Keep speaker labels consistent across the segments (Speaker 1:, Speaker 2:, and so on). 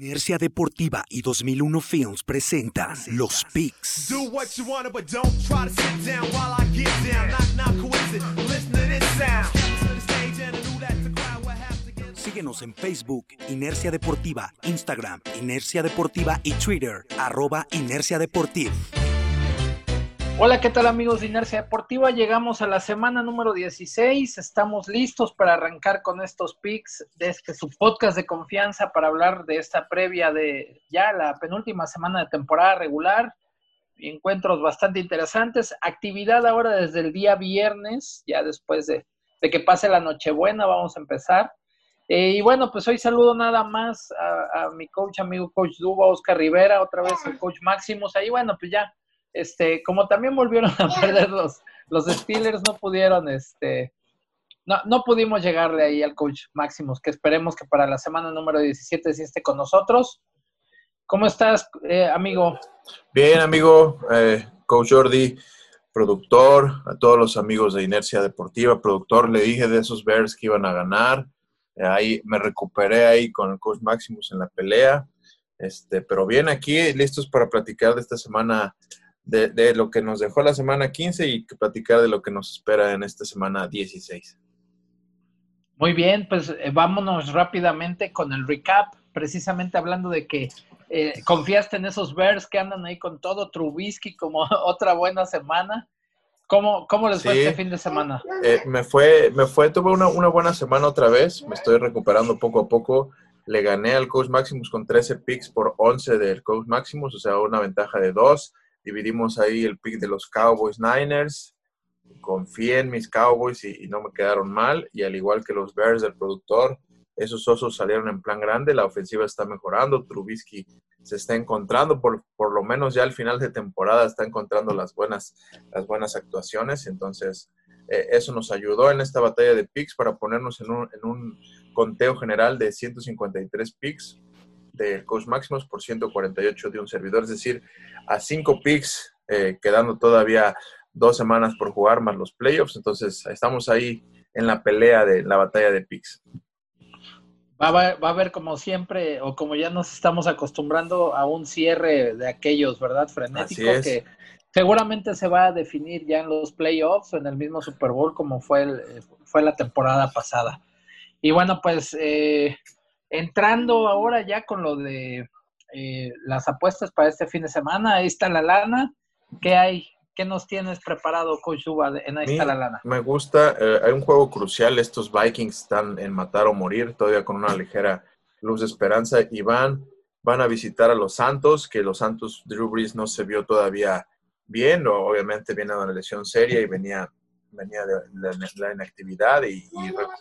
Speaker 1: Inercia Deportiva y 2001 Films presentan Los Picks. Síguenos en Facebook, Inercia Deportiva, Instagram, Inercia Deportiva y Twitter, arroba Inercia Deportiva.
Speaker 2: Hola, ¿qué tal amigos de Inercia Deportiva? Llegamos a la semana número 16. Estamos listos para arrancar con estos picks de este su podcast de confianza para hablar de esta previa de ya la penúltima semana de temporada regular. Encuentros bastante interesantes. Actividad ahora desde el día viernes, ya después de, que pase la Nochebuena, vamos a empezar. Eh, y bueno, pues hoy saludo nada más a, a mi coach, amigo coach Duba, Oscar Rivera, otra vez el coach Máximos. Ahí, bueno, pues ya este, como también volvieron a perder los, los Steelers, no pudieron, este, no, no pudimos llegarle ahí al coach Máximos, que esperemos que para la semana número 17 sí esté con nosotros. ¿Cómo estás, eh, amigo?
Speaker 3: Bien, amigo, eh, coach Jordi, productor, a todos los amigos de Inercia Deportiva, productor, le dije de esos Bears que iban a ganar. Eh, ahí me recuperé ahí con el coach Máximos en la pelea. Este, pero bien aquí, listos para platicar de esta semana de, lo que nos dejó la semana 15 y platicar de lo que nos espera en esta semana 16.
Speaker 2: Muy bien, pues eh, vámonos rápidamente con el recap, precisamente hablando de que eh, confiaste en esos Bears que andan ahí con todo Trubisky como otra buena semana. ¿Cómo, cómo les fue este fin de semana?
Speaker 3: Eh, me fue, me fue, tuve una, una, buena semana otra vez, me estoy recuperando poco a poco. Le gané al Coach Maximus con 13 picks por 11 del Coach Maximus, o sea, una ventaja de 2 dividimos ahí el pick de los Cowboys Niners. Confié en mis Cowboys y, no me quedaron mal. Y al igual que los Bears del productor, esos osos salieron en plan grande. La ofensiva está mejorando. Trubisky se está encontrando, por, por lo menos ya al final de temporada, está encontrando las buenas, las buenas actuaciones. Entonces, eh, eso nos ayudó en esta batalla de picks para ponernos en un, en un conteo general de 153 picks del coach Maximus por 148 de un servidor, es decir, a 5 picks, eh, quedando todavía dos semanas por jugar más los playoffs, entonces estamos ahí en la pelea de la batalla de picks.
Speaker 2: Va a, haber, va a haber como siempre, o como ya nos estamos acostumbrando a un cierre de aquellos, ¿verdad? Frenético, que seguramente se va a definir ya en los playoffs o en el mismo Super Bowl como fue, el, fue la temporada pasada. Y bueno, pues eh, entrando ahora ya con lo de eh, las apuestas para este fin de semana, ahí está la lana. ¿Qué hay? ¿Qué nos tienes preparado, Coach Uba, en ahí está la lana?
Speaker 3: Me gusta, eh, hay un juego crucial, estos Vikings están en matar o morir, todavía con una ligera luz de esperanza y van, van a visitar a los Santos, que los Santos Drew Brees no se vio todavía bien, obviamente viene de una lesión seria y venía venía de la, inactividad y,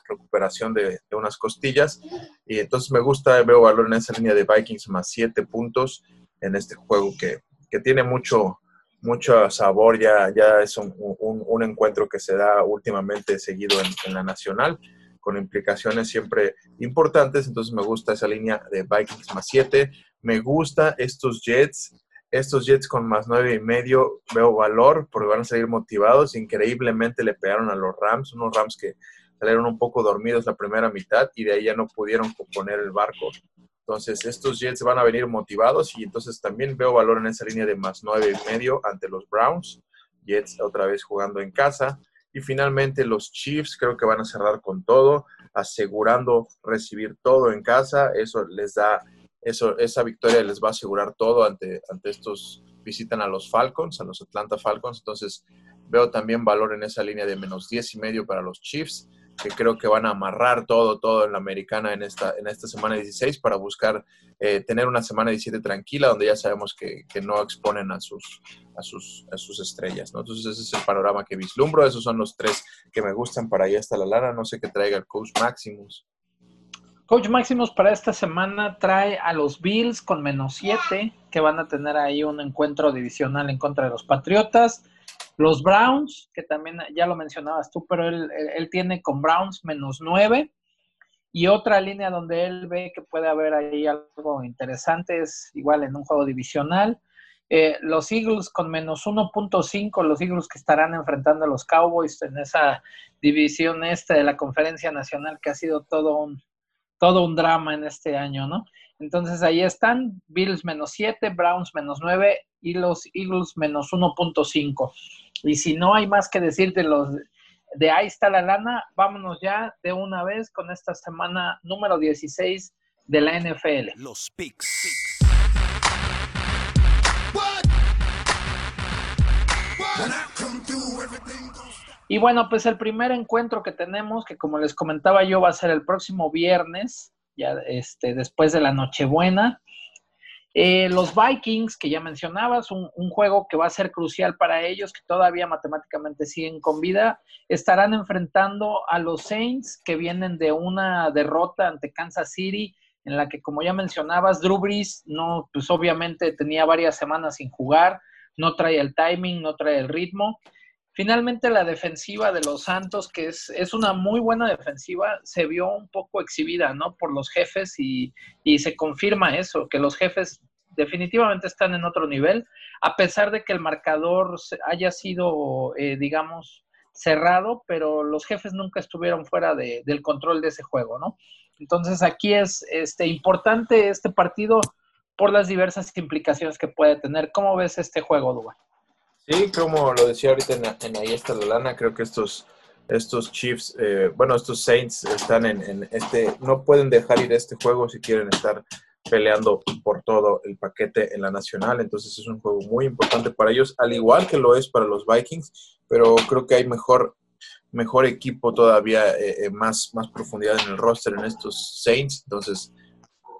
Speaker 3: recuperación de, unas costillas. Y entonces me gusta, veo valor en esa línea de Vikings más siete puntos en este juego que, que tiene mucho, mucho sabor. Ya, ya es un, un, encuentro que se da últimamente seguido en, en la nacional con implicaciones siempre importantes. Entonces me gusta esa línea de Vikings más siete. Me gusta estos Jets estos Jets con más nueve y medio veo valor porque van a seguir motivados. Increíblemente le pegaron a los Rams, unos Rams que salieron un poco dormidos la primera mitad y de ahí ya no pudieron componer el barco. Entonces estos Jets van a venir motivados y entonces también veo valor en esa línea de más nueve y medio ante los Browns. Jets otra vez jugando en casa. Y finalmente los Chiefs creo que van a cerrar con todo, asegurando recibir todo en casa. Eso les da esa victoria les va a asegurar todo ante, ante estos, visitan a los Falcons, a los Atlanta Falcons, entonces veo también valor en esa línea de menos 10 y medio para los Chiefs, que creo que van a amarrar todo, todo en la americana en esta, en esta semana 16 para buscar eh, tener una semana 17 tranquila, donde ya sabemos que, que, no exponen a sus, a sus, a sus estrellas. ¿no? Entonces ese es el panorama que vislumbro, esos son los tres que me gustan para allá hasta la lana, no sé qué traiga el coach Maximus.
Speaker 2: Coach Máximos para esta semana trae a los Bills con menos 7, que van a tener ahí un encuentro divisional en contra de los Patriotas. Los Browns, que también ya lo mencionabas tú, pero él, él tiene con Browns menos 9. Y otra línea donde él ve que puede haber ahí algo interesante es igual en un juego divisional. Eh, los Eagles con menos 1.5, los Eagles que estarán enfrentando a los Cowboys en esa división este de la Conferencia Nacional que ha sido todo un, todo un drama en este año, ¿no? Entonces ahí están Bills menos 7, Browns menos 9 y los Eagles menos 1.5. Y si no hay más que decir de los de ahí está la lana, vámonos ya de una vez con esta semana número 16 de la NFL. Los picks. Y bueno, pues el primer encuentro que tenemos, que como les comentaba yo, va a ser el próximo viernes, ya este, después de la Nochebuena. Eh, los Vikings, que ya mencionabas, un, un, juego que va a ser crucial para ellos, que todavía matemáticamente siguen con vida, estarán enfrentando a los Saints, que vienen de una derrota ante Kansas City, en la que, como ya mencionabas, Drew Brees no, pues obviamente tenía varias semanas sin jugar, no trae el timing, no trae el ritmo. Finalmente la defensiva de los Santos, que es, es, una muy buena defensiva, se vio un poco exhibida, ¿no? Por los jefes y, y, se confirma eso, que los jefes definitivamente están en otro nivel, a pesar de que el marcador haya sido, eh, digamos, cerrado, pero los jefes nunca estuvieron fuera de, del control de ese juego, ¿no? Entonces aquí es este, importante este partido por las diversas implicaciones que puede tener. ¿Cómo ves este juego, Duba?
Speaker 3: Sí, como lo decía ahorita en, Ahí está la lana, creo que estos, estos Chiefs, eh, bueno, estos Saints están en, este, no pueden dejar ir este juego si quieren estar peleando por todo el paquete en la nacional, entonces es un juego muy importante para ellos, al igual que lo es para los Vikings, pero creo que hay mejor, mejor equipo todavía, eh, eh, más, más profundidad en el roster en estos Saints, entonces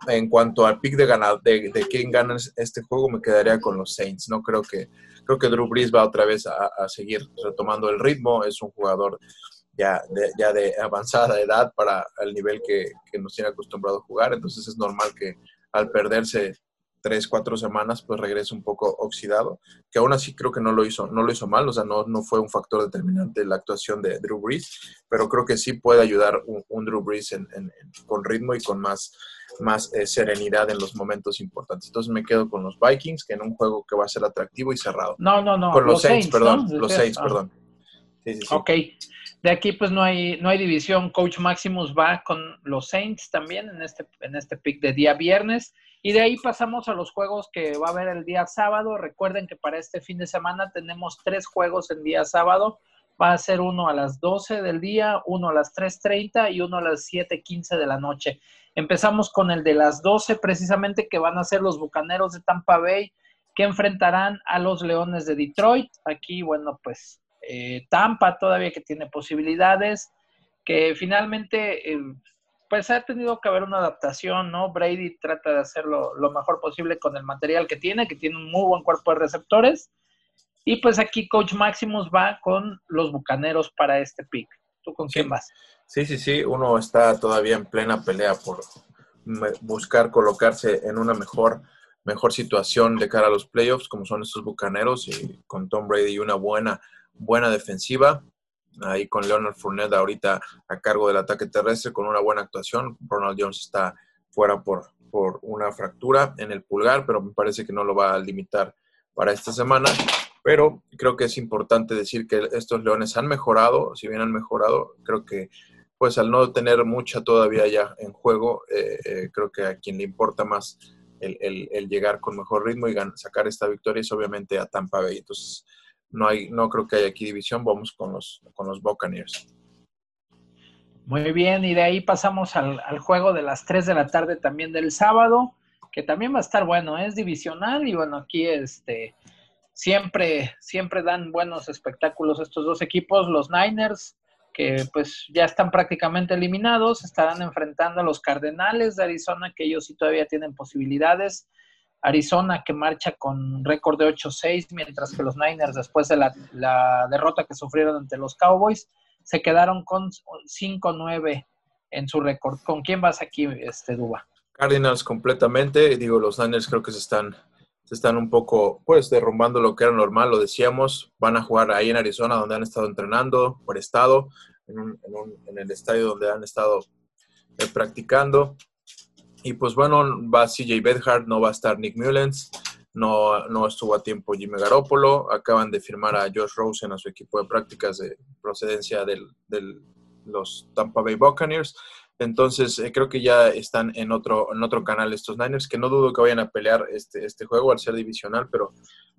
Speaker 3: en cuanto al pick de, ganar, de, de quién gana este juego, me quedaría con los Saints. No creo que creo que Drew Brees va otra vez a, seguir retomando el ritmo. Es un jugador ya de, ya de avanzada edad para el nivel que, nos tiene acostumbrado a jugar. Entonces es normal que al perderse tres, cuatro semanas, pues regrese un poco oxidado, que aún así creo que no lo hizo, no lo hizo mal, o sea, no, no fue un factor determinante la actuación de Drew Brees, pero creo que sí puede ayudar un, Drew Brees con ritmo y con más más eh, serenidad en los momentos importantes. Entonces me quedo con los Vikings, que en un juego que va a ser atractivo y cerrado.
Speaker 2: No, no, no.
Speaker 3: Con los, Saints, perdón. Los Saints, perdón.
Speaker 2: Sí, sí, sí. Ok. De aquí pues no hay, no hay división. Coach Maximus va con los Saints también en este, en este pick de día viernes. Y de ahí pasamos a los juegos que va a haber el día sábado. Recuerden que para este fin de semana tenemos tres juegos en día sábado. Va a ser uno a las 12 del día, uno a las 3.30 y uno a las 7.15 de la noche. Empezamos con el de las 12, precisamente que van a ser los Bucaneros de Tampa Bay, que enfrentarán a los Leones de Detroit. Aquí, bueno, pues eh, Tampa todavía que tiene posibilidades, que finalmente, eh, pues ha tenido que haber una adaptación, ¿no? Brady trata de hacerlo lo mejor posible con el material que tiene, que tiene un muy buen cuerpo de receptores. Y pues aquí Coach Maximus va con los Bucaneros para este pick. ¿Tú con quién vas?
Speaker 3: Sí, sí, sí, uno está todavía en plena pelea por buscar colocarse en una mejor, mejor situación de cara a los playoffs, como son estos bucaneros, y con Tom Brady una buena, buena defensiva. Ahí con Leonard Fournette ahorita a cargo del ataque terrestre con una buena actuación. Ronald Jones está fuera por, por una fractura en el pulgar, pero me parece que no lo va a limitar para esta semana. Pero creo que es importante decir que estos Leones han mejorado, si bien han mejorado, creo que pues al no tener mucha todavía ya en juego, eh, eh, creo que a quien le importa más el, llegar con mejor ritmo y sacar esta victoria es obviamente a Tampa Bay. Entonces, no, hay, no creo que haya aquí división, vamos con los, con los Buccaneers.
Speaker 2: Muy bien, y de ahí pasamos al, juego de las 3 de la tarde también del sábado, que también va a estar bueno, es divisional y bueno, aquí este siempre, siempre dan buenos espectáculos estos dos equipos, los Niners que pues ya están prácticamente eliminados, estarán enfrentando a los Cardenales de Arizona, que ellos sí todavía tienen posibilidades. Arizona que marcha con récord de 8-6, mientras que los Niners, después de la, derrota que sufrieron ante los Cowboys, se quedaron con 5-9 en su récord. ¿Con quién vas aquí, este Duba?
Speaker 3: Cardinals completamente, digo, los Niners creo que se están, se están un poco, pues, derrumbando lo que era normal, lo decíamos, van a jugar ahí en Arizona, donde han estado entrenando, por estado, en, el estadio donde han estado eh, practicando. Y pues bueno, va CJ Bedhart, no va a estar Nick Mullens, no, no estuvo a tiempo Jimmy Garoppolo, acaban de firmar a Josh Rosen a su equipo de prácticas de procedencia de los Tampa Bay Buccaneers. Entonces, eh, creo que ya están en otro, en otro canal estos Niners, que no dudo que vayan a pelear este, este juego al ser divisional, pero,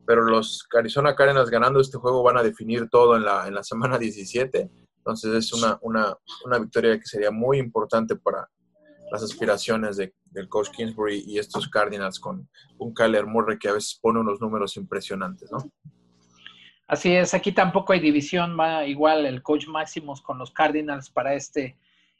Speaker 3: pero los Arizona Cardinals ganando este juego van a definir todo en la, en la semana 17. Entonces, es una, una, una victoria que sería muy importante para las aspiraciones de, del coach Kingsbury y estos Cardinals con un Kyler Murray que a veces pone unos números impresionantes, ¿no?
Speaker 2: Así es, aquí tampoco hay división, va igual el coach Máximos con los Cardinals para este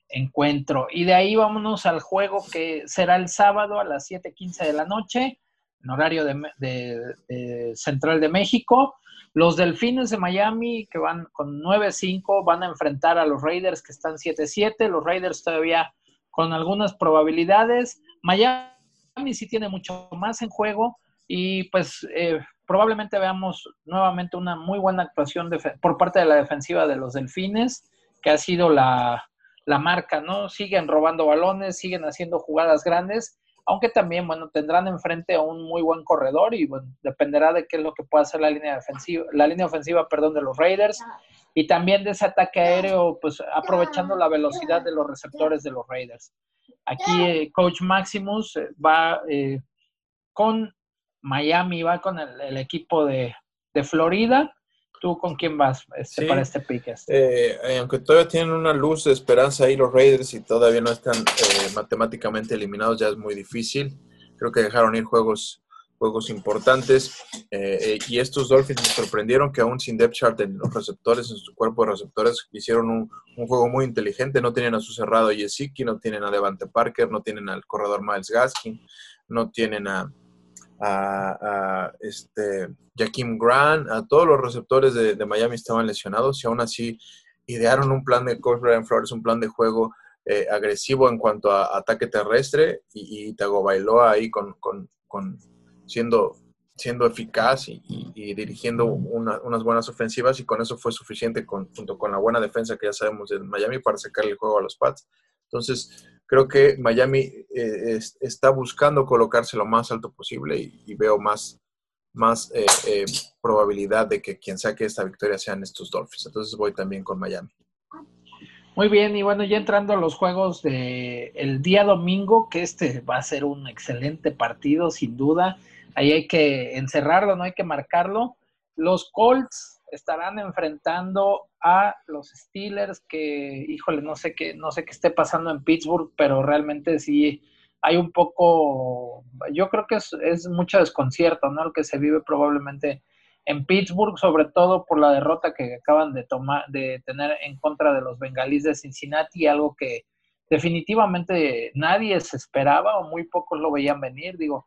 Speaker 2: encuentro. Y de ahí vámonos al juego que será el sábado a las 7:15 de la noche, en horario de, Central de México. Los Delfines de Miami, que van con 9-5, van a enfrentar a los Raiders, que están 7-7. Los Raiders todavía con algunas probabilidades. Miami sí tiene mucho más en juego y pues eh, probablemente veamos nuevamente una muy buena actuación por parte de la defensiva de los Delfines, que ha sido la, marca, ¿no? Siguen robando balones, siguen haciendo jugadas grandes, aunque también, bueno, tendrán enfrente a un muy buen corredor y, bueno, dependerá de qué es lo que pueda hacer la línea defensiva, la línea ofensiva, perdón, de los Raiders y también de ese ataque aéreo, pues aprovechando la velocidad de los receptores de los Raiders. Aquí eh, Coach Maximus eh, va eh, con Miami va con el, equipo de, Florida. ¿Tú con quién vas este, para este pick?
Speaker 3: Este? Eh, aunque todavía tienen una luz de esperanza ahí los Raiders y todavía no están eh, matemáticamente eliminados, ya es muy difícil. Creo que dejaron ir juegos, juegos importantes. Eh, y estos Dolphins me sorprendieron que aún sin depth chart en los receptores, en su cuerpo de receptores, hicieron un, un juego muy inteligente. No tienen a su cerrado Yesiki, no tienen a Devante Parker, no tienen al corredor Miles Gaskin, no tienen a a, este, Jaquim Grant, a todos los receptores de, Miami estaban lesionados y aún así idearon un plan de coach Brian Flores, un plan de juego eh, agresivo en cuanto a ataque terrestre y, y bailó ahí con, siendo, siendo eficaz y, dirigiendo unas buenas ofensivas y con eso fue suficiente junto con la buena defensa que ya sabemos de Miami para sacarle el juego a los Pats. Entonces, creo que Miami eh, está buscando colocarse lo más alto posible y, veo más, más eh, eh, probabilidad de que quien saque esta victoria sean estos Dolphins. Entonces voy también con Miami.
Speaker 2: Muy bien, y bueno, ya entrando a los juegos del el día domingo, que este va a ser un excelente partido, sin duda. Ahí hay que encerrarlo, no hay que marcarlo. Los Colts estarán enfrentando a los Steelers que, híjole, no sé qué, no sé qué esté pasando en Pittsburgh, pero realmente sí hay un poco, yo creo que es, es mucho desconcierto, ¿no? El que se vive probablemente en Pittsburgh, sobre todo por la derrota que acaban de tomar, de tener en contra de los bengalíes de Cincinnati, algo que definitivamente nadie se esperaba o muy pocos lo veían venir. Digo,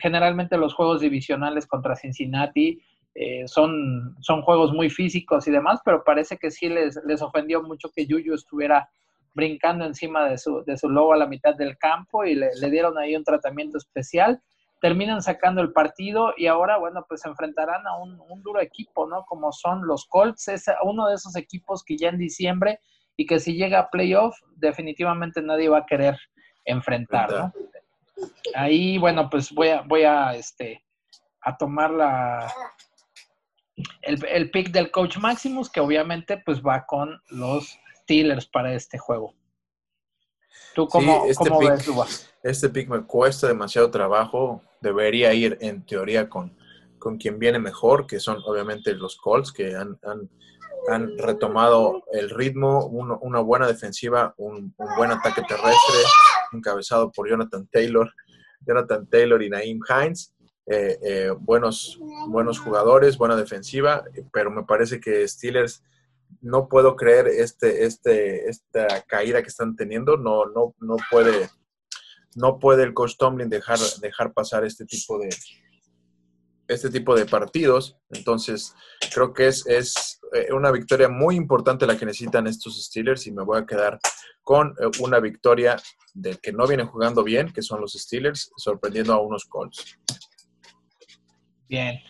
Speaker 2: generalmente los juegos divisionales contra Cincinnati eh, son, son juegos muy físicos y demás, pero parece que sí les, les ofendió mucho que Yuyu estuviera brincando encima de su, de su lobo a la mitad del campo y le, dieron ahí un tratamiento especial. Terminan sacando el partido y ahora, bueno, pues se enfrentarán a un, duro equipo, ¿no? Como son los Colts, es uno de esos equipos que ya en diciembre y que si llega a playoff, definitivamente nadie va a querer enfrentar, ¿no? Ahí, bueno, pues voy a, voy a, este, a tomar la, el, el pick del coach Maximus, que obviamente pues va con los Steelers para este juego.
Speaker 3: ¿Tú cómo, este ves, Este pick me cuesta demasiado trabajo. Debería ir en teoría con, con quien viene mejor, que son obviamente los Colts, que han, han, retomado el ritmo, una buena defensiva, un, un, buen ataque terrestre, encabezado por Jonathan Taylor, Jonathan Taylor y Naeem Hines. Eh, eh, buenos, buenos jugadores, buena defensiva, pero me parece que Steelers no puedo creer este, este, esta caída que están teniendo, no, no, no puede, no puede el coach dejar, dejar pasar este tipo de este tipo de partidos. Entonces, creo que es, es eh, una victoria muy importante la que necesitan estos Steelers y me voy a quedar con una victoria del que no vienen jugando bien, que son los Steelers, sorprendiendo a unos Colts.
Speaker 2: Bien.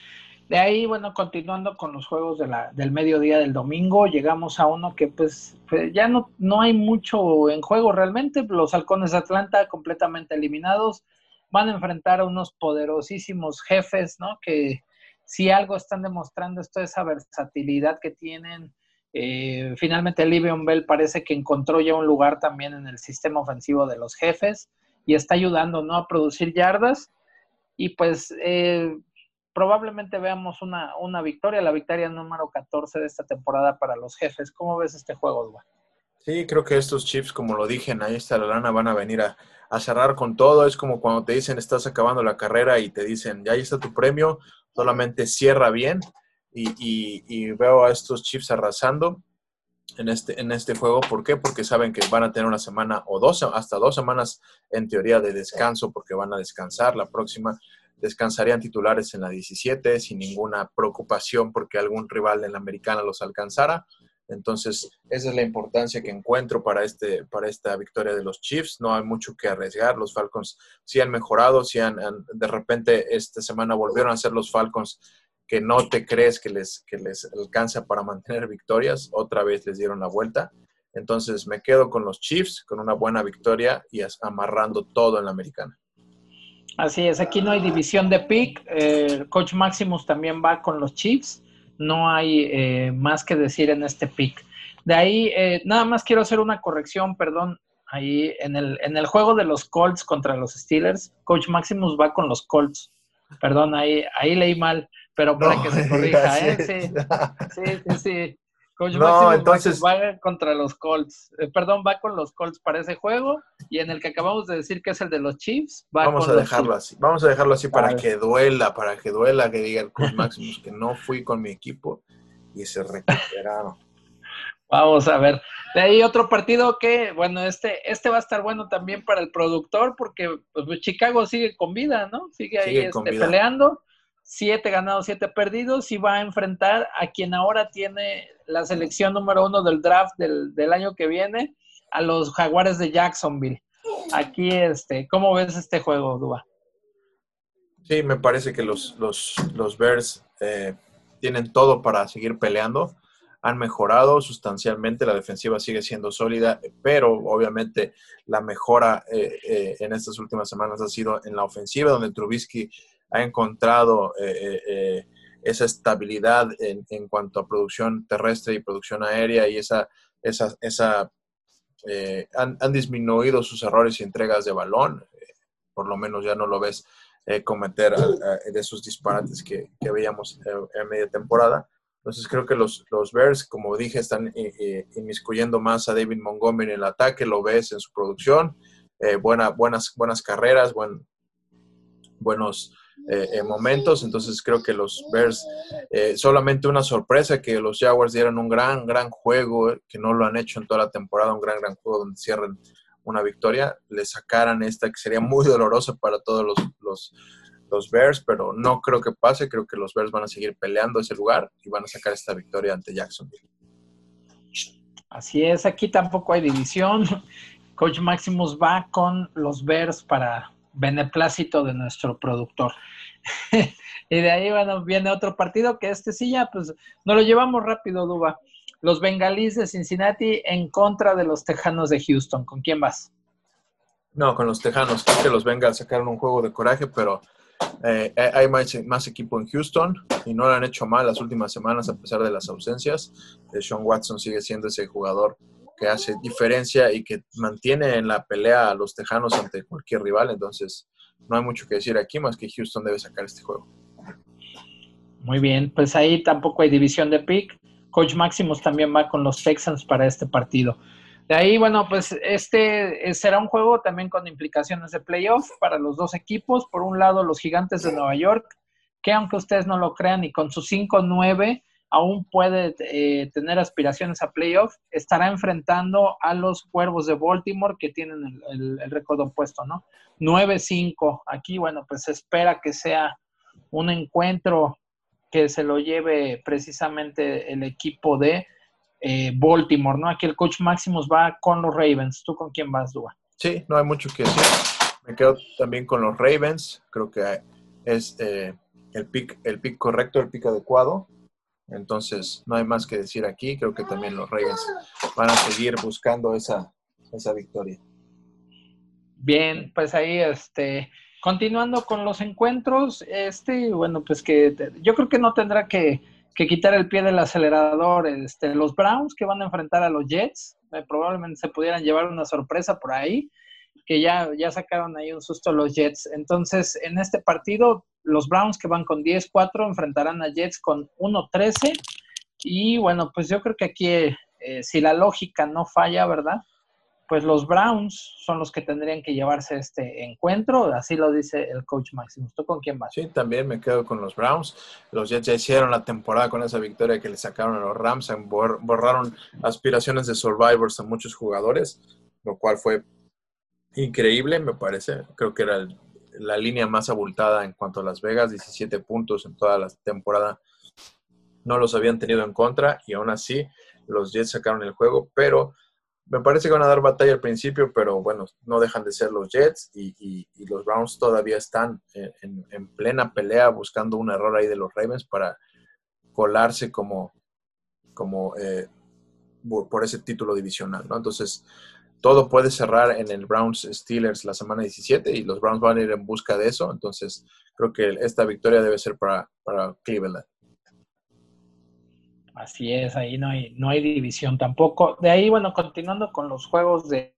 Speaker 2: De ahí, bueno, continuando con los juegos de la, del mediodía del domingo, llegamos a uno que pues, ya no, no hay mucho en juego realmente. Los halcones de Atlanta completamente eliminados van a enfrentar a unos poderosísimos jefes, ¿no? Que si algo están demostrando es toda esa versatilidad que tienen, Eh, finalmente, Livion Bell parece que encontró ya un lugar también en el sistema ofensivo de los jefes y está ayudando ¿no? a producir yardas. Y pues eh, probablemente veamos una, una, victoria, la victoria número 14 de esta temporada para los jefes. ¿Cómo ves este juego, Dua?
Speaker 3: Sí, creo que estos chips, como lo dije, ahí está la lana, van a venir a, cerrar con todo. Es como cuando te dicen estás acabando la carrera y te dicen ya ahí está tu premio, solamente cierra bien. Y, y, y veo a estos chips arrasando en este, en este juego. ¿Por qué? Porque saben que van a tener una semana o dos, hasta dos semanas en teoría de descanso, porque van a descansar. La próxima descansarían titulares en la 17 sin ninguna preocupación porque algún rival en la americana los alcanzara. Entonces, esa es la importancia que encuentro para, este, para esta victoria de los Chiefs. No hay mucho que arriesgar. Los Falcons sí han mejorado, sí han, de repente esta semana volvieron a ser los Falcons que no te crees que les, que les alcanza para mantener victorias. Otra vez les dieron la vuelta. Entonces, me quedo con los Chiefs, con una buena victoria y amarrando todo en la americana.
Speaker 2: Así es, aquí no hay división de pick. Eh, Coach Maximus también va con los Chiefs. No hay eh, más que decir en este pick. De ahí, eh, nada más quiero hacer una corrección, perdón. Ahí en el, en el juego de los Colts contra los Steelers, Coach Maximus va con los Colts. Perdón, ahí, ahí leí mal, pero para que se corrija, ¿eh? Sí, sí, sí. sí. Coach no, entonces va contra los Colts. Eh, perdón, va con los Colts para ese juego y en el que acabamos de decir que es el de los Chiefs,
Speaker 3: va Vamos a dejarlo así. Vamos a dejarlo así para que duela, para que duela que diga el Coach Maximus que no fui con mi equipo y se recuperaron.
Speaker 2: Vamos a ver. De ahí otro partido que, bueno, este, este va a estar bueno también para el productor porque pues, Chicago sigue con vida, ¿no? Sigue ahí este, peleando siete ganados, siete perdidos y va a enfrentar a quien ahora tiene la selección número uno del draft del, año que viene, a los Jaguares de Jacksonville. Aquí, este, ¿cómo ves este juego, Dua?
Speaker 3: Sí, me parece que los, los, los Bears eh, tienen todo para seguir peleando. Han mejorado sustancialmente, la defensiva sigue siendo sólida, pero obviamente la mejora eh, eh, en estas últimas semanas ha sido en la ofensiva, donde Trubisky ha encontrado eh, eh, eh, esa estabilidad en, cuanto a producción terrestre y producción aérea y esa, esa, esa han, disminuido sus errores y entregas de balón. por lo menos ya no lo ves cometer de esos disparates que, veíamos en media temporada. Entonces creo que los, los Bears, como dije, están inmiscuyendo más a David Montgomery en el ataque, lo ves en su producción, buena, buenas, buenas carreras, buen, buenos eh, momentos. Entonces creo que los Bears, eh, solamente una sorpresa que los Jaguars dieran un gran, gran juego, eh, que no lo han hecho en toda la temporada, un gran, gran juego donde cierren una victoria, le sacaran esta que sería muy dolorosa para todos los, los, los Bears, pero no creo que pase, creo que los Bears van a seguir peleando ese lugar y van a sacar esta victoria ante Jacksonville.
Speaker 2: Así es, aquí tampoco hay división. Coach Maximus va con los Bears para beneplácito de nuestro productor. y de ahí bueno, viene otro partido que este sí ya, pues nos lo llevamos rápido, Duba. Los bengalíes de Cincinnati en contra de los tejanos de Houston. ¿Con quién vas?
Speaker 3: No, con los tejanos. Creo que los Bengals sacaron un juego de coraje, pero eh, hay más, equipo en Houston y no lo han hecho mal las últimas semanas a pesar de las ausencias. Eh, Sean Watson sigue siendo ese jugador que hace diferencia y que mantiene en la pelea a los Tejanos ante cualquier rival. Entonces, no hay mucho que decir aquí más que Houston debe sacar este juego.
Speaker 2: Muy bien, pues ahí tampoco hay división de pick. Coach Maximus también va con los Texans para este partido. De ahí, bueno, pues este eh, será un juego también con implicaciones de playoff para los dos equipos. Por un lado, los Gigantes de Nueva York, que aunque ustedes no lo crean, y con sus 5-9 aún puede eh, tener aspiraciones a playoff, estará enfrentando a los Cuervos de Baltimore que tienen el, récord opuesto, ¿no? 9-5. Aquí, bueno, pues se espera que sea un encuentro que se lo lleve precisamente el equipo de eh, Baltimore, ¿no? Aquí el coach Maximus va con los Ravens. ¿Tú con quién vas, Dua?
Speaker 3: Sí, no hay mucho que decir. Me quedo también con los Ravens. Creo que es eh, el pick, el pick correcto, el pick adecuado. Entonces, no hay más que decir aquí. Creo que también los Ravens van a seguir buscando esa, esa victoria.
Speaker 2: Bien, pues ahí, este, continuando con los encuentros, este, bueno, pues que yo creo que no tendrá que, que quitar el pie del acelerador. Este, los Browns que van a enfrentar a los Jets, eh, probablemente se pudieran llevar una sorpresa por ahí, que ya, ya sacaron ahí un susto los Jets. Entonces, en este partido, los Browns que van con 10-4 enfrentarán a Jets con 1-13. Y bueno, pues yo creo que aquí, eh, si la lógica no falla, ¿verdad? pues los Browns son los que tendrían que llevarse este encuentro, así lo dice el coach Maximus. ¿Tú con quién vas?
Speaker 3: Sí, también me quedo con los Browns. Los Jets ya hicieron la temporada con esa victoria que le sacaron a los Rams, borraron aspiraciones de Survivors a muchos jugadores, lo cual fue increíble, me parece. Creo que era la línea más abultada en cuanto a Las Vegas, 17 puntos en toda la temporada. No los habían tenido en contra y aún así los Jets sacaron el juego, pero me parece que van a dar batalla al principio, pero bueno, no dejan de ser los Jets y, los Browns todavía están en, plena pelea buscando un error ahí de los Ravens para colarse como, como eh, por ese título divisional, ¿no? Entonces, todo puede cerrar en el Browns Steelers la semana 17 y los Browns van a ir en busca de eso. Entonces, creo que esta victoria debe ser para, para Cleveland.
Speaker 2: Así es, ahí no hay, no hay división tampoco. De ahí, bueno, continuando con los juegos de,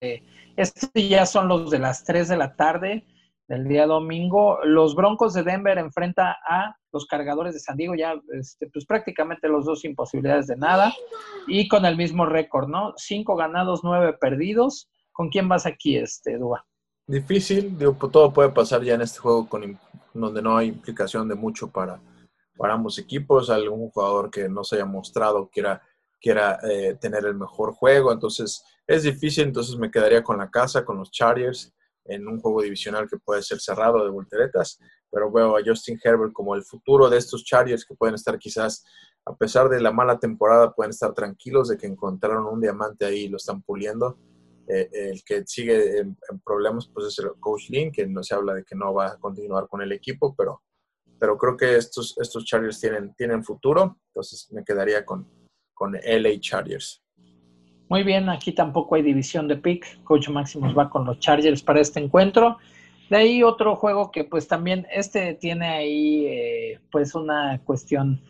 Speaker 2: estos ya son los de las 3 de la tarde del día domingo. Los Broncos de Denver enfrenta a los cargadores de San Diego, ya este, pues prácticamente los dos sin posibilidades de nada y con el mismo récord, ¿no? Cinco ganados, nueve perdidos. ¿Con quién vas aquí, este, Dua?
Speaker 3: Difícil, digo, todo puede pasar ya en este juego con, donde no hay implicación de mucho para, para ambos equipos, algún jugador que no se haya mostrado quiera, quiera eh, tener el mejor juego, entonces es difícil, entonces me quedaría con la casa, con los Chargers, en un juego divisional que puede ser cerrado de volteretas, pero veo a Justin Herbert como el futuro de estos Chargers que pueden estar quizás, a pesar de la mala temporada, pueden estar tranquilos de que encontraron un diamante ahí y lo están puliendo. Eh, el que sigue en, en, problemas pues es el coach Lynn, que no se habla de que no va a continuar con el equipo, pero pero creo que estos, estos Chargers tienen, tienen futuro, entonces me quedaría con, con LA Chargers.
Speaker 2: Muy bien, aquí tampoco hay división de pick. Coach Maximus va con los Chargers para este encuentro. De ahí otro juego que pues también este tiene ahí eh, pues una cuestión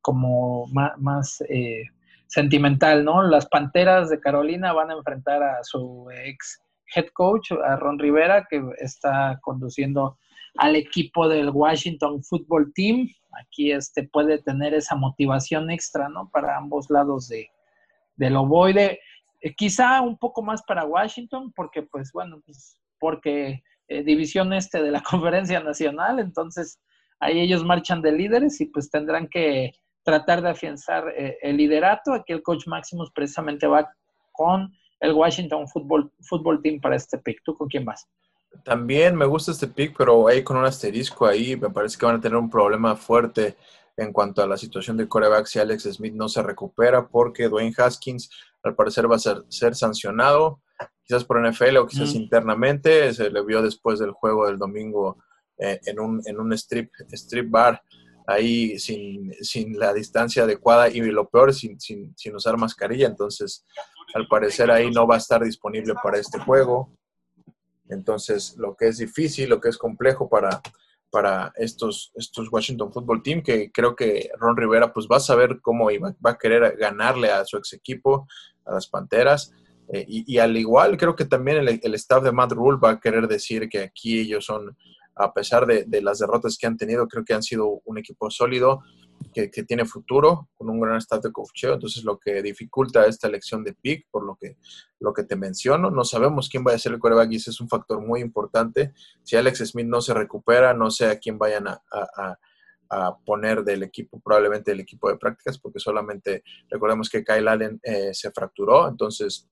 Speaker 2: como más, eh, sentimental, ¿no? Las Panteras de Carolina van a enfrentar a su ex head coach, a Ron Rivera, que está conduciendo al equipo del Washington Football Team. Aquí este puede tener esa motivación extra, ¿no? Para ambos lados de, del ovoide. Eh, quizá un poco más para Washington, porque pues bueno, pues, porque eh, división este de la conferencia nacional, entonces ahí ellos marchan de líderes y pues tendrán que tratar de afianzar eh, el liderato. Aquí el coach Maximus precisamente va con el Washington Football, Football Team para este pick. ¿Tú con quién vas?
Speaker 3: También me gusta este pick, pero ahí con un asterisco ahí me parece que van a tener un problema fuerte en cuanto a la situación de coreback si Alex Smith no se recupera porque Dwayne Haskins al parecer va a ser, ser sancionado, quizás por NFL o quizás internamente. Se le vio después del juego del domingo eh, en, un, en un strip, strip bar ahí sin, sin, la distancia adecuada y lo peor, sin, sin, sin usar mascarilla. Entonces, al parecer ahí no va a estar disponible para este juego. Entonces, lo que es difícil, lo que es complejo para, para estos, estos Washington Football Team, que creo que Ron Rivera pues va a saber cómo iba, va a querer ganarle a su ex equipo, a las Panteras. Eh, y, al igual, creo que también el, el, staff de Matt Rule va a querer decir que aquí ellos son, a pesar de, de las derrotas que han tenido, creo que han sido un equipo sólido que, tiene futuro, con un gran staff de coacheo, entonces lo que dificulta esta elección de pick, por lo que, lo que te menciono, no sabemos quién va a ser el quarterback y ese es un factor muy importante. Si Alex Smith no se recupera, no sé a quién vayan a, poner del equipo, probablemente del equipo de prácticas, porque solamente recordemos que Kyle Allen eh, se fracturó, entonces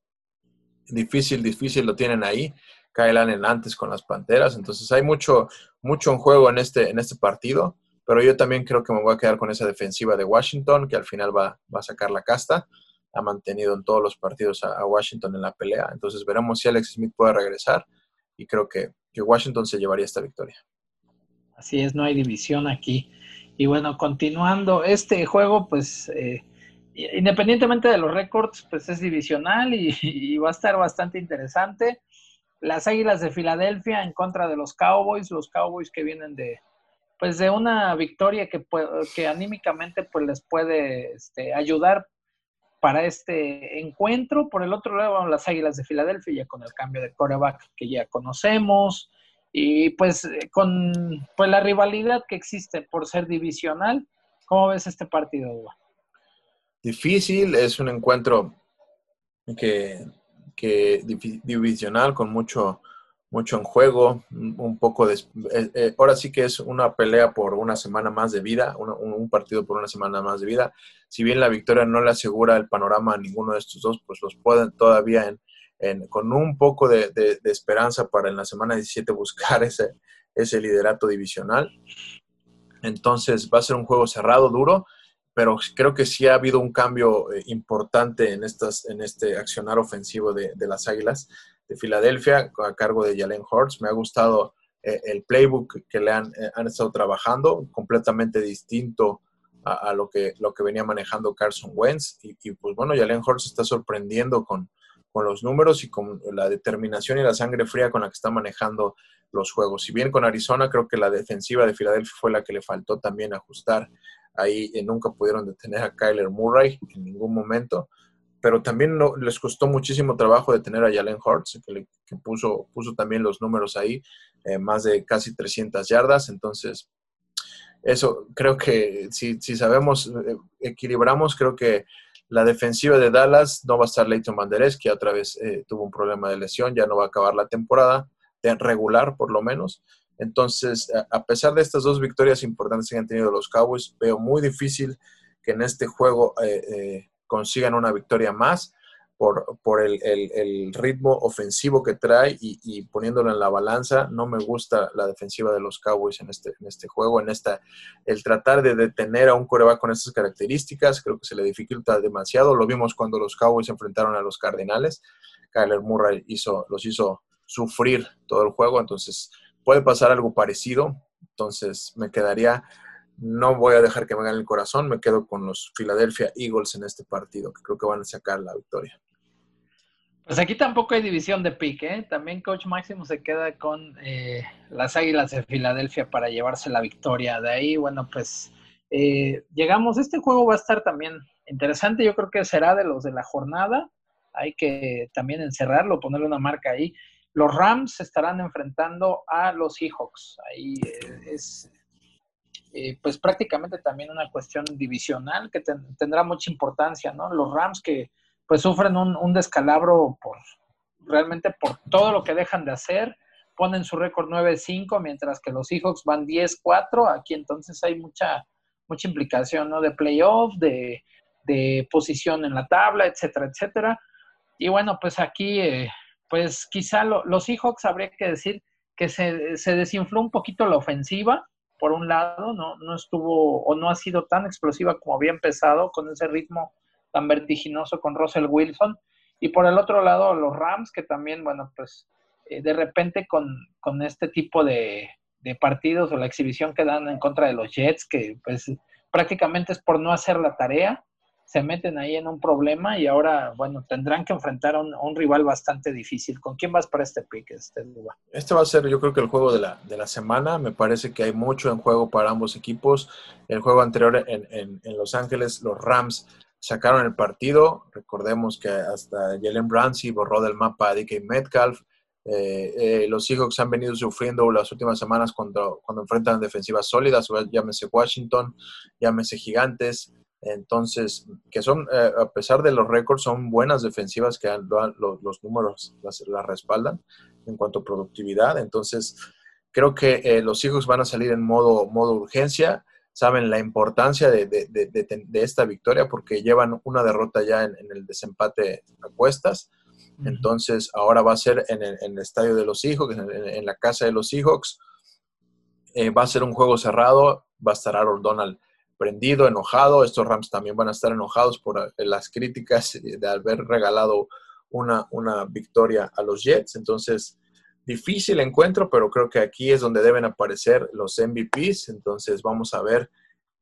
Speaker 3: difícil, difícil lo tienen ahí. Kyle Allen antes con las Panteras, entonces hay mucho, mucho en juego en este, en este partido pero yo también creo que me voy a quedar con esa defensiva de Washington, que al final va, a sacar la casta. Ha mantenido en todos los partidos a, Washington en la pelea. Entonces veremos si Alex Smith puede regresar y creo que, Washington se llevaría esta victoria.
Speaker 2: Así es, no hay división aquí. Y bueno, continuando, este juego, pues, eh, independientemente de los récords, pues es divisional y, va a estar bastante interesante. Las Águilas de Filadelfia en contra de los Cowboys, los Cowboys que vienen de, pues de una victoria que, que anímicamente pues les puede este, ayudar para este encuentro. Por el otro lado, las Águilas de Filadelfia, ya con el cambio de coreback que ya conocemos, y pues eh, con pues, la rivalidad que existe por ser divisional. ¿Cómo ves este partido,
Speaker 3: Difícil, es un encuentro que, que divisional con mucho mucho en juego, un poco de... Eh, eh, ahora sí que es una pelea por una semana más de vida, un, partido por una semana más de vida. Si bien la victoria no le asegura el panorama a ninguno de estos dos, pues los pueden todavía en, con un poco de, esperanza para en la semana 17 buscar ese, liderato divisional. Entonces va a ser un juego cerrado, duro, pero creo que sí ha habido un cambio eh, importante en, estas, en este accionar ofensivo de las Águilas de Filadelfia a cargo de Jalen Hurts. Me ha gustado eh, el playbook que le han, eh, han, estado trabajando, completamente distinto a, lo, que, lo que venía manejando Carson Wentz. Y, pues bueno, Jalen Hurts está sorprendiendo con, con los números y con la determinación y la sangre fría con la que está manejando los juegos. Si bien con Arizona creo que la defensiva de Filadelfia fue la que le faltó también ajustar. Ahí eh, nunca pudieron detener a Kyler Murray en ningún momento pero también les costó muchísimo trabajo de tener a Jalen Hurts, que, puso, puso también los números ahí, eh, más de casi 300 yardas. Entonces, eso creo que si, si sabemos, eh, equilibramos, creo que la defensiva de Dallas no va a estar Leighton Manderez, que otra vez eh, tuvo un problema de lesión, ya no va a acabar la temporada, de regular por lo menos. Entonces, a pesar de estas dos victorias importantes que han tenido los Cowboys, veo muy difícil que en este juego consigan una victoria más por, por el, el, ritmo ofensivo que trae y, poniéndolo en la balanza. No me gusta la defensiva de los Cowboys en este, en este juego, en esta, el tratar de detener a un coreback con estas características, creo que se le dificulta demasiado. Lo vimos cuando los Cowboys se enfrentaron a los Cardinales. Kyler Murray hizo, los hizo sufrir todo el juego, entonces puede pasar algo parecido. Entonces me quedaría no voy a dejar que me gane el corazón, me quedo con los Philadelphia Eagles en este partido, que creo que van a sacar la victoria.
Speaker 2: Pues aquí tampoco hay división de pique, ¿eh? también Coach Máximo se queda con eh, las Águilas de Filadelfia para llevarse la victoria. De ahí, bueno, pues eh, llegamos, este juego va a estar también interesante, yo creo que será de los de la jornada, hay que también encerrarlo, ponerle una marca ahí. Los Rams estarán enfrentando a los Seahawks, ahí es eh, pues prácticamente también una cuestión divisional que tendrá mucha importancia, ¿no? Los Rams que pues sufren un, descalabro por realmente por todo lo que dejan de hacer, ponen su récord 9-5, mientras que los Seahawks van 10-4, aquí entonces hay mucha, mucha implicación, ¿no? De playoff, de, de posición en la tabla, etcétera, etcétera. Y bueno, pues aquí, eh, pues quizá los Seahawks habría que decir que se, se desinfló un poquito la ofensiva, por un lado, no, no estuvo o no ha sido tan explosiva como había empezado con ese ritmo tan vertiginoso con Russell Wilson. Y por el otro lado, los Rams, que también, bueno, pues eh, de repente con, con este tipo de, de, partidos o la exhibición que dan en contra de los Jets, que pues prácticamente es por no hacer la tarea, se meten ahí en un problema y ahora, bueno, tendrán que enfrentar a un, rival bastante difícil. ¿Con quién vas para este pick, este
Speaker 3: Este va a ser, yo creo que el juego de la, de la semana. Me parece que hay mucho en juego para ambos equipos. El juego anterior en, en, Los Ángeles, los Rams sacaron el partido. Recordemos que hasta Jalen Ramsey borró del mapa a DK Metcalf. Eh, eh, los Seahawks han venido sufriendo las últimas semanas cuando, cuando enfrentan defensivas sólidas, llámese Washington, llámese Gigantes. Entonces, que son, eh, a pesar de los récords, son buenas defensivas que los, números las, respaldan en cuanto a productividad. Entonces, creo que eh, los hijos van a salir en modo, modo urgencia, saben la importancia de, esta victoria porque llevan una derrota ya en, el desempate a cuestas. Entonces, ahora va a ser en el, estadio de los Seahawks, en, la casa de los Seahawks. Eh, va a ser un juego cerrado, va a estar Aaron Donald prendido, enojado. Estos Rams también van a estar enojados por eh, las críticas de haber regalado una, una victoria a los Jets. Entonces, difícil encuentro, pero creo que aquí es donde deben aparecer los MVPs. Entonces, vamos a ver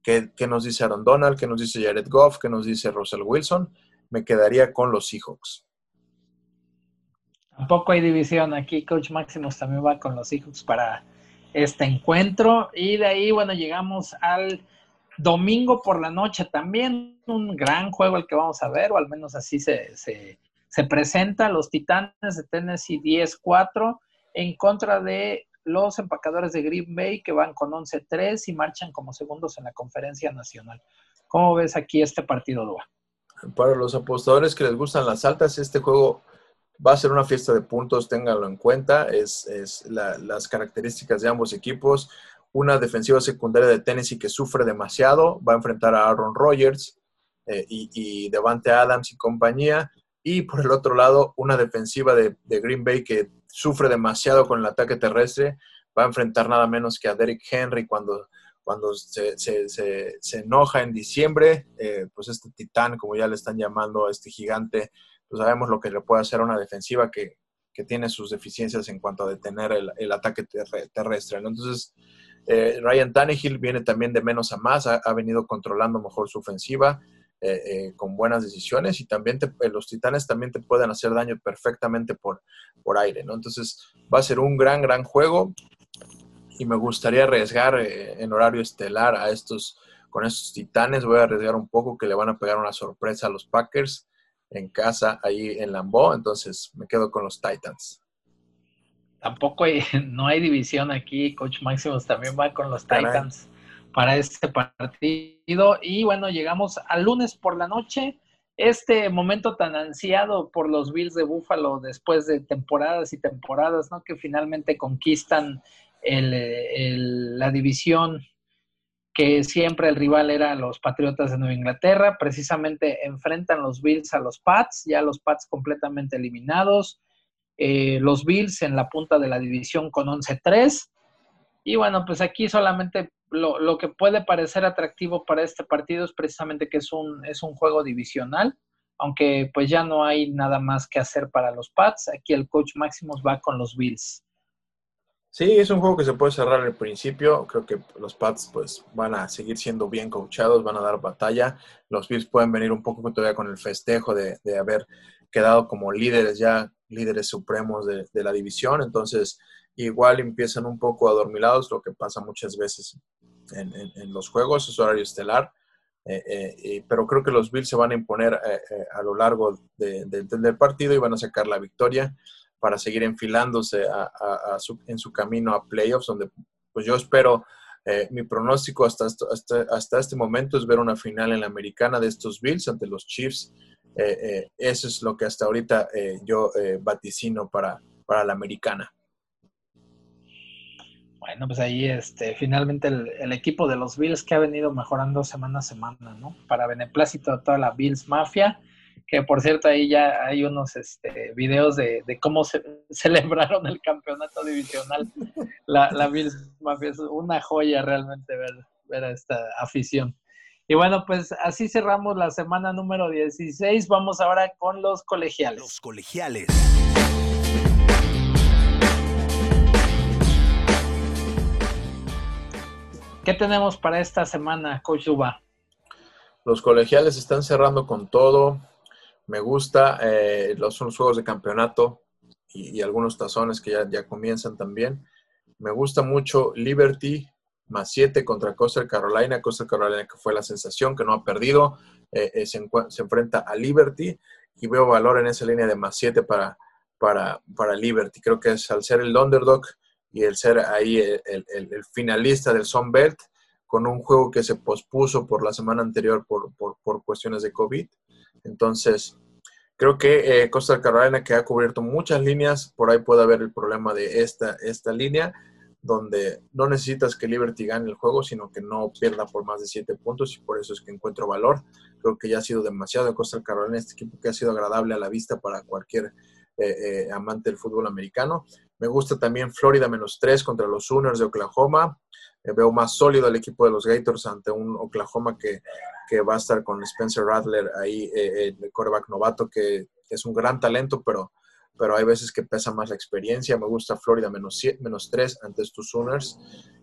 Speaker 3: qué, nos dice Aaron Donald, qué nos dice Jared Goff, qué nos dice Russell Wilson. Me quedaría con los Seahawks.
Speaker 2: Tampoco hay división aquí. Coach Maximus también va con los Seahawks para este encuentro. Y de ahí, bueno, llegamos al domingo por la noche también, un gran juego el que vamos a ver, o al menos así se, se, se presenta. Los Titanes de Tennessee 10-4 en contra de los empacadores de Green Bay que van con 11-3 y marchan como segundos en la conferencia nacional. ¿Cómo ves aquí este partido, Dua?
Speaker 3: Para los apostadores que les gustan las altas, este juego va a ser una fiesta de puntos, ténganlo en cuenta. Es, las características de ambos equipos. Una defensiva secundaria de Tennessee que sufre demasiado, va a enfrentar a Aaron Rodgers eh, y, Devante Adams y compañía. Y por el otro lado, una defensiva de, de, Green Bay que sufre demasiado con el ataque terrestre, va a enfrentar nada menos que a Derrick Henry cuando cuando se, se, enoja en diciembre, eh, pues este titán, como ya le están llamando este gigante, pues sabemos lo que le puede hacer a una defensiva que, tiene sus deficiencias en cuanto a detener el, ataque terrestre. Entonces, eh, Ryan Tannehill viene también de menos a más, ha, venido controlando mejor su ofensiva. Eh, con buenas decisiones y también los titanes también te pueden hacer daño perfectamente por, por aire, ¿no? Entonces va a ser un gran, gran juego y me gustaría arriesgar eh, en horario estelar a estos, con estos titanes. Voy a arriesgar un poco que le van a pegar una sorpresa a los Packers en casa, ahí en Lambeau. Entonces me quedo con los Titans.
Speaker 2: Tampoco hay, no hay división aquí. Coach Maximus también va con los Titans para este partido. Y bueno, llegamos al lunes por la noche. Este momento tan ansiado por los Bills de Buffalo después de temporadas y temporadas, ¿no? Que finalmente conquistan el, la división que siempre el rival era los Patriotas de Nueva Inglaterra. Precisamente enfrentan los Bills a los Pats, ya los Pats completamente eliminados. Eh, los Bills en la punta de la división con 11-3. Y bueno, pues aquí solamente lo, lo, que puede parecer atractivo para este partido es precisamente que es un, es un juego divisional, aunque pues ya no hay nada más que hacer para los Pats. Aquí el coach Máximos va con los Bills.
Speaker 3: Sí, es un juego que se puede cerrar al principio. Creo que los Pats pues van a seguir siendo bien coachados, van a dar batalla. Los Bills pueden venir un poco todavía con el festejo de, haber quedado como líderes ya, líderes supremos de, la división. Entonces, igual empiezan un poco adormilados, lo que pasa muchas veces en, los juegos, es horario estelar. Eh, eh, pero creo que los Bills se van a imponer eh, a lo largo del partido y van a sacar la victoria para seguir enfilándose en su camino a playoffs, donde pues yo espero, eh, mi pronóstico hasta, hasta, este momento es ver una final en la americana de estos Bills ante los Chiefs. Eh, eh, eso es lo que hasta ahorita yo vaticino para, para la americana.
Speaker 2: Bueno, pues ahí este, finalmente el, equipo de los Bills que ha venido mejorando semana a semana, ¿no? Para beneplácito de toda la Bills Mafia que por cierto ahí ya hay unos este, videos de, cómo se celebraron el campeonato divisional. La, la Bills Mafia es una joya realmente ver, ver a esta afición. Y bueno, pues así cerramos la semana número 16. Vamos ahora con los colegiales.
Speaker 1: Los colegiales.
Speaker 2: ¿Qué tenemos para esta semana, Coach Uba?
Speaker 3: Los colegiales están cerrando con todo. Me gusta eh, los, juegos de campeonato y, algunos tazones que ya, ya, comienzan también. Me gusta mucho Liberty más 7 contra Costa Carolina. Costa Carolina que fue la sensación, que no ha perdido. Eh, eh, se, enfrenta a Liberty y veo valor en esa línea de más 7 para, para, para Liberty. Creo que es al ser el underdog y el ser ahí el, el, finalista del Sun Belt con un juego que se pospuso por la semana anterior por, por, por cuestiones de COVID entonces, creo que eh, Costa Carolina, que ha cubierto muchas líneas, por ahí puede haber el problema de esta, esta línea, donde no necesitas que Liberty gane el juego, sino que no pierda por más de siete puntos, y por eso es que encuentro valor. Creo que ya ha sido demasiado Costa Carolina, este equipo que ha sido agradable a la vista para cualquier eh, eh, amante del fútbol americano. Me gusta también Florida menos tres contra los Sooners de Oklahoma. veo más sólido el equipo de los Gators ante un Oklahoma que que va a estar con Spencer Rattler ahí, eh, el quarterback novato, que es un gran talento, pero, pero hay veces que pesa más la experiencia. Me gusta Florida menos, menos 3 ante estos Sooners.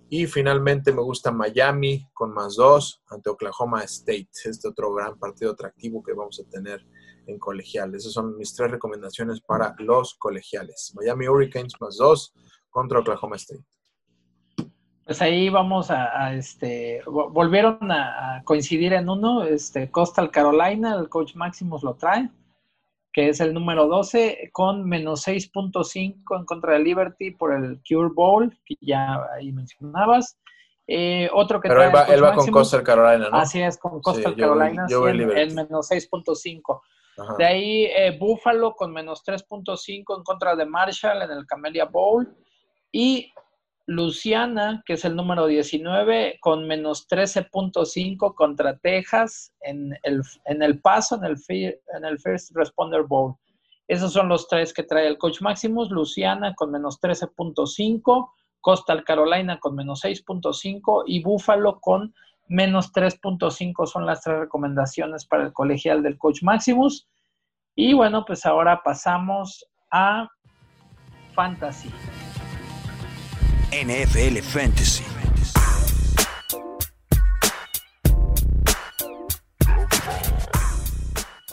Speaker 3: Y finalmente me gusta Miami con más 2 ante Oklahoma State. Este otro gran partido atractivo que vamos a tener en colegiales. Esas son mis tres recomendaciones para los colegiales. Miami Hurricanes más 2 contra Oklahoma State.
Speaker 2: Pues ahí vamos a, este, volvieron a, coincidir en uno, este, Coastal Carolina, el coach Maximus lo trae, que es el número 12, con menos 6.5 en contra de Liberty por el Cure Bowl, que ya ahí mencionabas. Eh, otro que
Speaker 3: Pero él va, él va con Coastal Carolina, ¿no?
Speaker 2: Así es, con Coastal Carolina, en, menos 6.5. De ahí eh, Buffalo con menos 3.5 en contra de Marshall en el Camellia Bowl. Y Luciana, que es el número 19, con menos 13.5 contra Texas en el, en el paso en el, First Responder Bowl. Esos son los tres que trae el coach Maximus. Luciana con menos 13.5, Coastal Carolina con menos 6.5 y Buffalo con menos 3.5 son las tres recomendaciones para el colegial del coach Maximus. Y bueno, pues ahora pasamos a Fantasy.
Speaker 1: NFL Fantasy.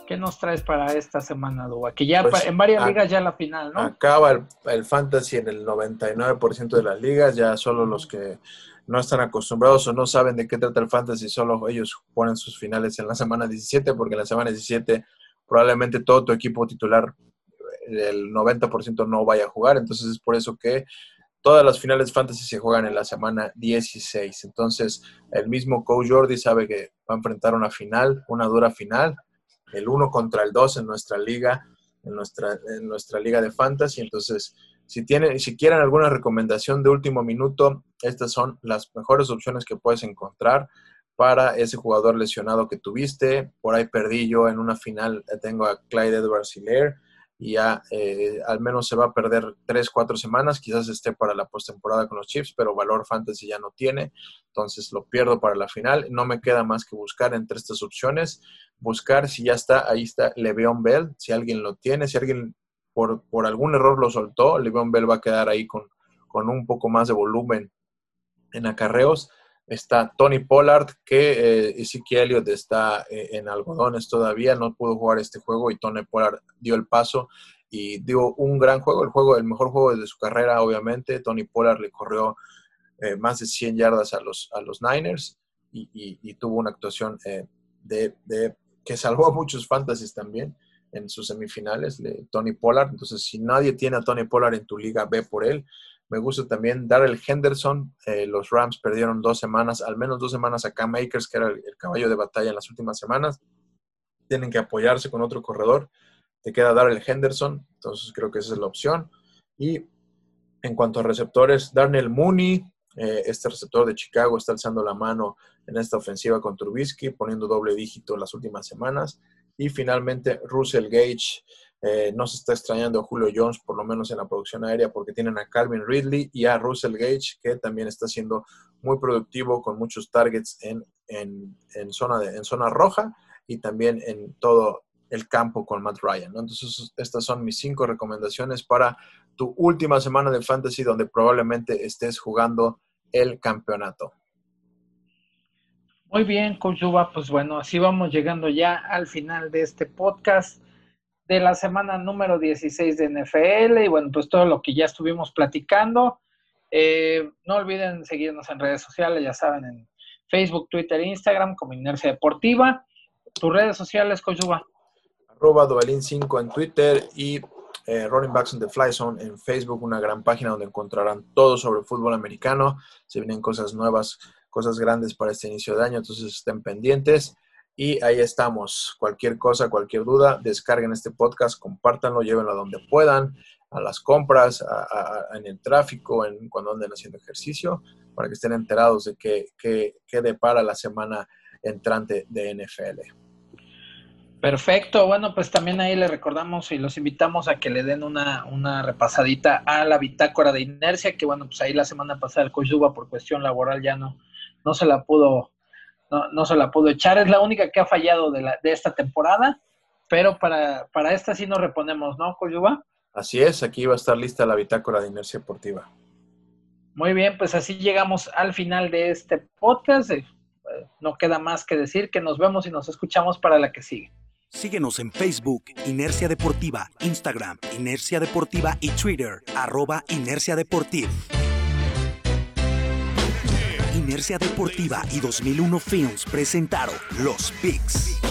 Speaker 2: ¿Qué nos traes para esta semana, Duba? Que ya pues, en varias ligas ya la final, ¿no?
Speaker 3: Acaba el, fantasy en el 99% de las ligas, ya solo los que no están acostumbrados o no saben de qué trata el fantasy, solo ellos ponen sus finales en la semana 17, porque en la semana 17 probablemente todo tu equipo titular, el 90% no vaya a jugar, entonces es por eso que Todas las finales fantasy se juegan en la semana 16. Entonces, el mismo coach Jordi sabe que va a enfrentar una final, una dura final, el 1 contra el 2 en nuestra liga, en nuestra, en nuestra liga de fantasy. Entonces, si, tienen, si quieren alguna recomendación de último minuto, estas son las mejores opciones que puedes encontrar para ese jugador lesionado que tuviste. Por ahí perdí yo en una final, tengo a Clyde Edwards Hilaire y ya eh, al menos se va a perder tres, cuatro semanas, quizás esté para la postemporada con los Chiefs, pero valor fantasy ya no tiene, entonces lo pierdo para la final. No me queda más que buscar entre estas opciones, buscar si ya está, ahí está Le'Veon Bell, si alguien lo tiene, si alguien por, por algún error lo soltó, Le'Veon Bell va a quedar ahí con, con un poco más de volumen en acarreos. Está Tony Pollard, que eh, Ezekiel Elliott está eh, en algodones todavía, no pudo jugar este juego y Tony Pollard dio el paso y dio un gran juego, el juego, el mejor juego de su carrera, obviamente. Tony Pollard le corrió eh, más de 100 yardas a los, a los Niners y, tuvo una actuación eh, de, de, que salvó a muchos fantasies también en sus semifinales, Tony Pollard. Entonces, si nadie tiene a Tony Pollard en tu liga, ve por él. Me gusta también Darrell Henderson. Eh, los Rams perdieron dos semanas, al menos dos semanas a Cam que era el, caballo de batalla en las últimas semanas. Tienen que apoyarse con otro corredor. Te queda Darrell Henderson, entonces creo que esa es la opción. Y en cuanto a receptores, Darnell Mooney, eh, este receptor de Chicago, está alzando la mano en esta ofensiva con Trubisky, poniendo doble dígito en las últimas semanas. Y finalmente, Russell Gage eh, no se está extrañando a Julio Jones, por lo menos en la producción aérea, porque tienen a Calvin Ridley y a Russell Gage, que también está siendo muy productivo con muchos targets en, zona, de, en zona roja y también en todo el campo con Matt Ryan. Entonces, estas son mis cinco recomendaciones para tu última semana de fantasy, donde probablemente estés jugando el campeonato.
Speaker 2: Muy bien, Coach Pues bueno, así vamos llegando ya al final de este podcast de la semana número 16 de NFL y bueno, pues todo lo que ya estuvimos platicando. Eh, no olviden seguirnos en redes sociales, ya saben, en Facebook, Twitter, Instagram como Inercia Deportiva. Tus redes sociales, Coyuba.
Speaker 3: Arroba Duvalín5 en Twitter y eh, Running Backs in the Fly Zone en Facebook, una gran página donde encontrarán todo sobre el fútbol americano. Se vienen cosas nuevas, cosas grandes para este inicio de año, entonces estén pendientes. Y ahí estamos. Cualquier cosa, cualquier duda, descarguen este podcast, compártanlo, llévenlo a donde puedan, a las compras, en el tráfico, en cuando anden haciendo ejercicio, para que estén enterados de qué, qué, depara la semana entrante de NFL.
Speaker 2: Perfecto, bueno, pues también ahí le recordamos y los invitamos a que le den una, una repasadita a la bitácora de inercia, que bueno, pues ahí la semana pasada el Coyuba por cuestión laboral ya no, no se la pudo no, se la pudo echar. Es la única que ha fallado de, la, de esta temporada, pero para, para esta sí nos reponemos, ¿no, Coyuba?
Speaker 3: Así es, aquí va a estar lista la bitácora de inercia deportiva.
Speaker 2: Muy bien, pues así llegamos al final de este podcast. Eh, no queda más que decir que nos vemos y nos escuchamos para la que sigue.
Speaker 1: Síguenos en Facebook, Inercia Deportiva, Instagram, Inercia Deportiva y Twitter, arroba Inercia Deportiva. Inercia Deportiva y 2001 Films presentaron Los Picks.